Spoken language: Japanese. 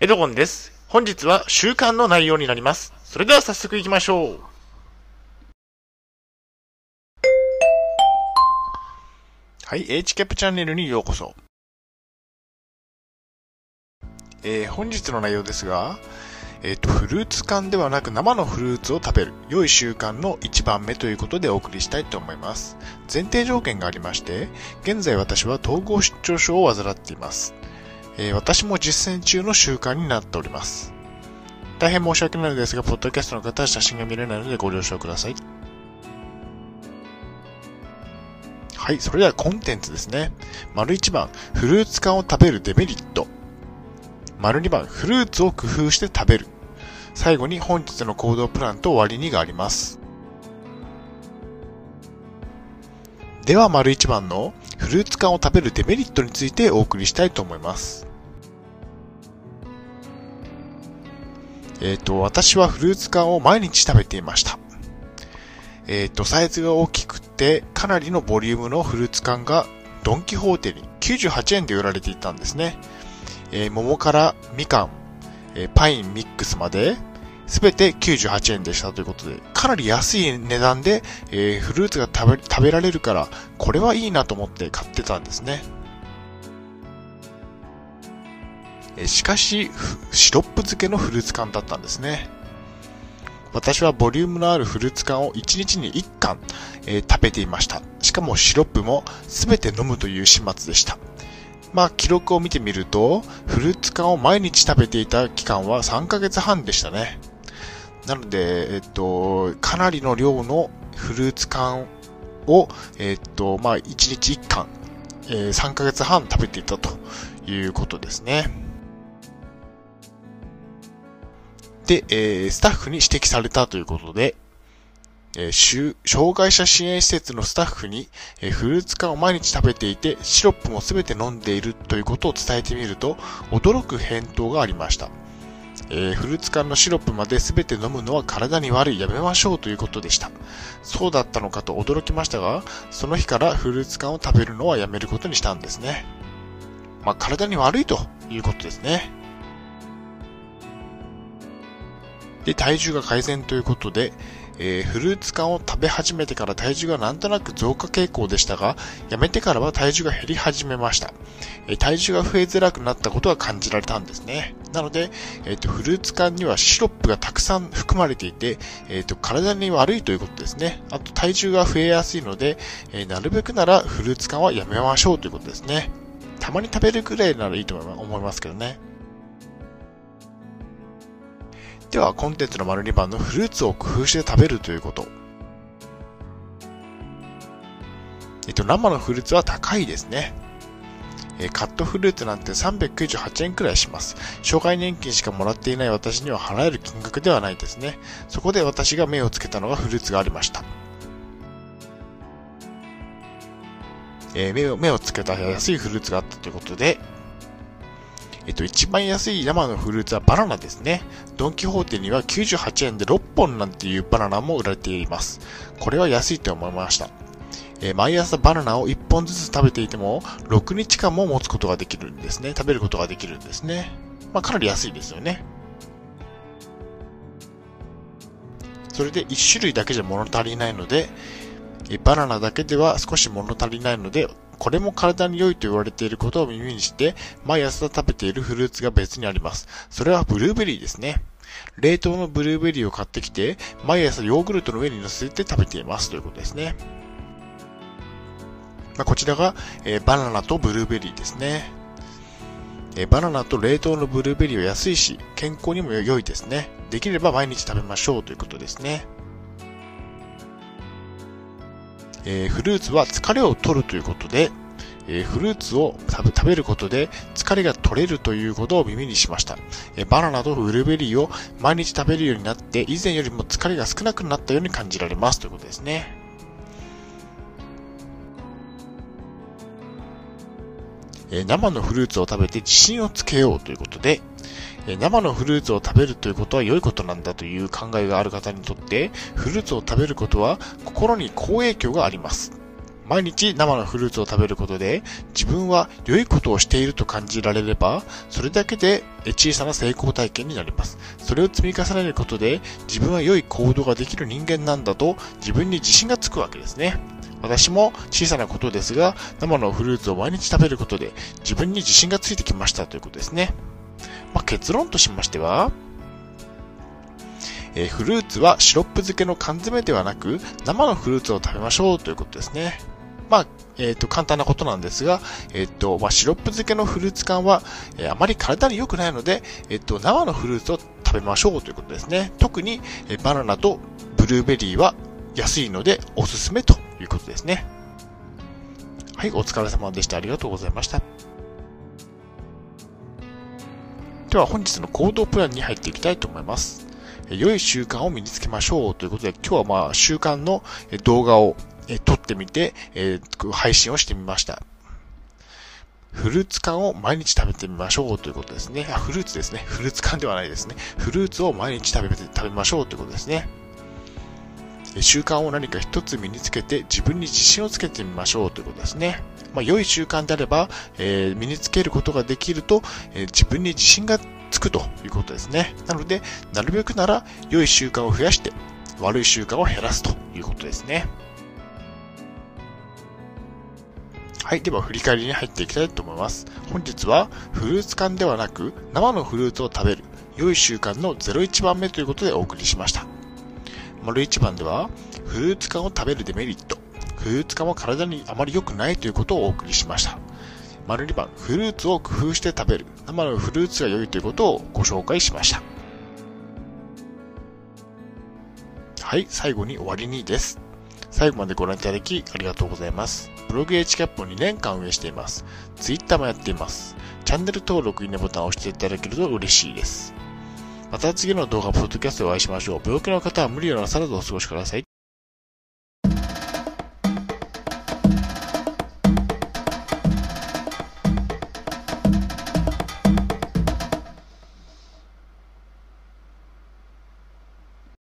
エドゴンです。本日は週間の内容になります。それでは早速行きましょう。はい、H キャップチャンネルにようこそ。えー、本日の内容ですが、えっ、と、フルーツ缶ではなく生のフルーツを食べる良い習慣の1番目ということでお送りしたいと思います。前提条件がありまして、現在私は統合失調症を患っています。えー私も実践中の習慣になっております。大変申し訳ないのですが、ポッドキャストの方は写真が見れないのでご了承ください。はい、それではコンテンツですね。丸1番、フルーツ缶を食べるデメリット。丸2番、フルーツを工夫して食べる。最後に本日の行動プランと終わりにがあります。では、丸1番のフルーツ缶を食べるデメリットについてお送りしたいと思います。えっ、と、私はフルーツ缶を毎日食べていました。えっ、と、サイズが大きくて、かなりのボリュームのフルーツ缶がドンキホーテに98円で売られていたんですね。えー桃からみかん、えーパインミックスまで、すべて98円でしたということで、かなり安い値段で、えーフルーツが食べ食べられるから、これはいいなと思って買ってたんですね。しかし、シロップ漬けのフルーツ缶だったんですね。私はボリュームのあるフルーツ缶を1日に1缶、えー食べていました。しかもシロップも全て飲むという始末でした。まあ、記録を見てみると、フルーツ缶を毎日食べていた期間は3ヶ月半でしたね。なので、えっと、かなりの量のフルーツ缶を、えっと、まあ、1日1缶、えー3ヶ月半食べていたということですね。で、えースタッフに指摘されたということで、えー障害者支援施設のスタッフに、えーフルーツ缶を毎日食べていて、シロップも全て飲んでいるということを伝えてみると、驚く返答がありました。えーフルーツ缶のシロップまで全て飲むのは体に悪い、やめましょうということでした。そうだったのかと驚きましたが、その日からフルーツ缶を食べるのはやめることにしたんですね。まあ、体に悪いということですね。で、体重が改善ということで、えーフルーツ缶を食べ始めてから体重がなんとなく増加傾向でしたが、やめてからは体重が減り始めました。えー体重が増えづらくなったことが感じられたんですね。なので、えっ、と、フルーツ缶にはシロップがたくさん含まれていて、えっ、と、体に悪いということですね。あと、体重が増えやすいので、えーなるべくならフルーツ缶はやめましょうということですね。たまに食べるくらいならいいと思いま思いますけどね。では、コンテンツの丸2番のフルーツを工夫して食べるということ。えっと、生のフルーツは高いですね。えカットフルーツなんて398円くらいします。障害年金しかもらっていない私には払える金額ではないですね。そこで私が目をつけたのがフルーツがありました。えー目を、目をつけた安いフルーツがあったということで、えっと、一番安い生のフルーツはバナナですね。ドンキホーテには98円で6本なんていうバナナも売られています。これは安いと思いました。えー毎朝バナナを1本ずつ食べていても、6日間も持つことができるんですね。食べることができるんですね。まあ、かなり安いですよね。それで1種類だけじゃ物足りないので、えバナナだけでは少し物足りないので、これも体に良いと言われていることを耳にして、毎朝食べているフルーツが別にあります。それはブルーベリーですね。冷凍のブルーベリーを買ってきて、毎朝ヨーグルトの上に乗せて食べていますということですね。まあ、こちらが、えバナナとブルーベリーですね。えバナナと冷凍のブルーベリーは安いし、健康にも良いですね。できれば毎日食べましょうということですね。えーフルーツは疲れを取るということで、えフルーツを食べることで疲れが取れるということを耳にしました。えバナナとブルーベリーを毎日食べるようになって、以前よりも疲れが少なくなったように感じられますということですね。え生のフルーツを食べて自信をつけようということで、え生のフルーツを食べるということは良いことなんだという考えがある方にとって、フルーツを食べることは心に好影響があります。毎日生のフルーツを食べることで自分は良いことをしていると感じられれば、それだけで小さな成功体験になります。それを積み重ねることで自分は良い行動ができる人間なんだと自分に自信がつくわけですね。私も小さなことですが、生のフルーツを毎日食べることで自分に自信がついてきましたということですね。まあ、結論としましては、えー、フルーツはシロップ漬けの缶詰ではなく、生のフルーツを食べましょうということですね。まあ、えっ、ー、と、簡単なことなんですが、えっ、ー、と、まあ、シロップ漬けのフルーツ缶は、えー、あまり体に良くないので、えっ、と、生のフルーツを食べましょうということですね。特に、えバナナとブルーベリーは安いのでおすすめとということですね。はい、お疲れ様でした。ありがとうございました。では本日の行動プランに入っていきたいと思います。良い習慣を身につけましょうということで、今日はまあ習慣の動画を撮ってみて、配信をしてみました。フルーツ缶を毎日食べてみましょうということですね。あ、フルーツですね。フルーツ缶ではないですね。フルーツを毎日食べて、食べましょうということですね。習慣を何か一つ身につけて自分に自信をつけてみましょうということですね。まあ、良い習慣であれば、えー、身につけることができると、えー、自分に自信がつくということですね。なので、なるべくなら良い習慣を増やして、悪い習慣を減らすということですね。はい。では、振り返りに入っていきたいと思います。本日は、フルーツ缶ではなく、生のフルーツを食べる、良い習慣の01番目ということでお送りしました。丸1番では、フルーツ缶を食べるデメリット。フルーツ缶は体にあまり良くないということをお送りしました。丸2番、フルーツを工夫して食べる。生のフルーツが良いということをご紹介しました。はい、最後に終わりにです。最後までご覧いただきありがとうございます。ブログ h キャップを2年間運営しています。Twitter もやっています。チャンネル登録、いいねボタンを押していただけると嬉しいです。また次の動画、ポッドキャストでお会いしましょう。病気の方は無理をなさらずお過ごしください。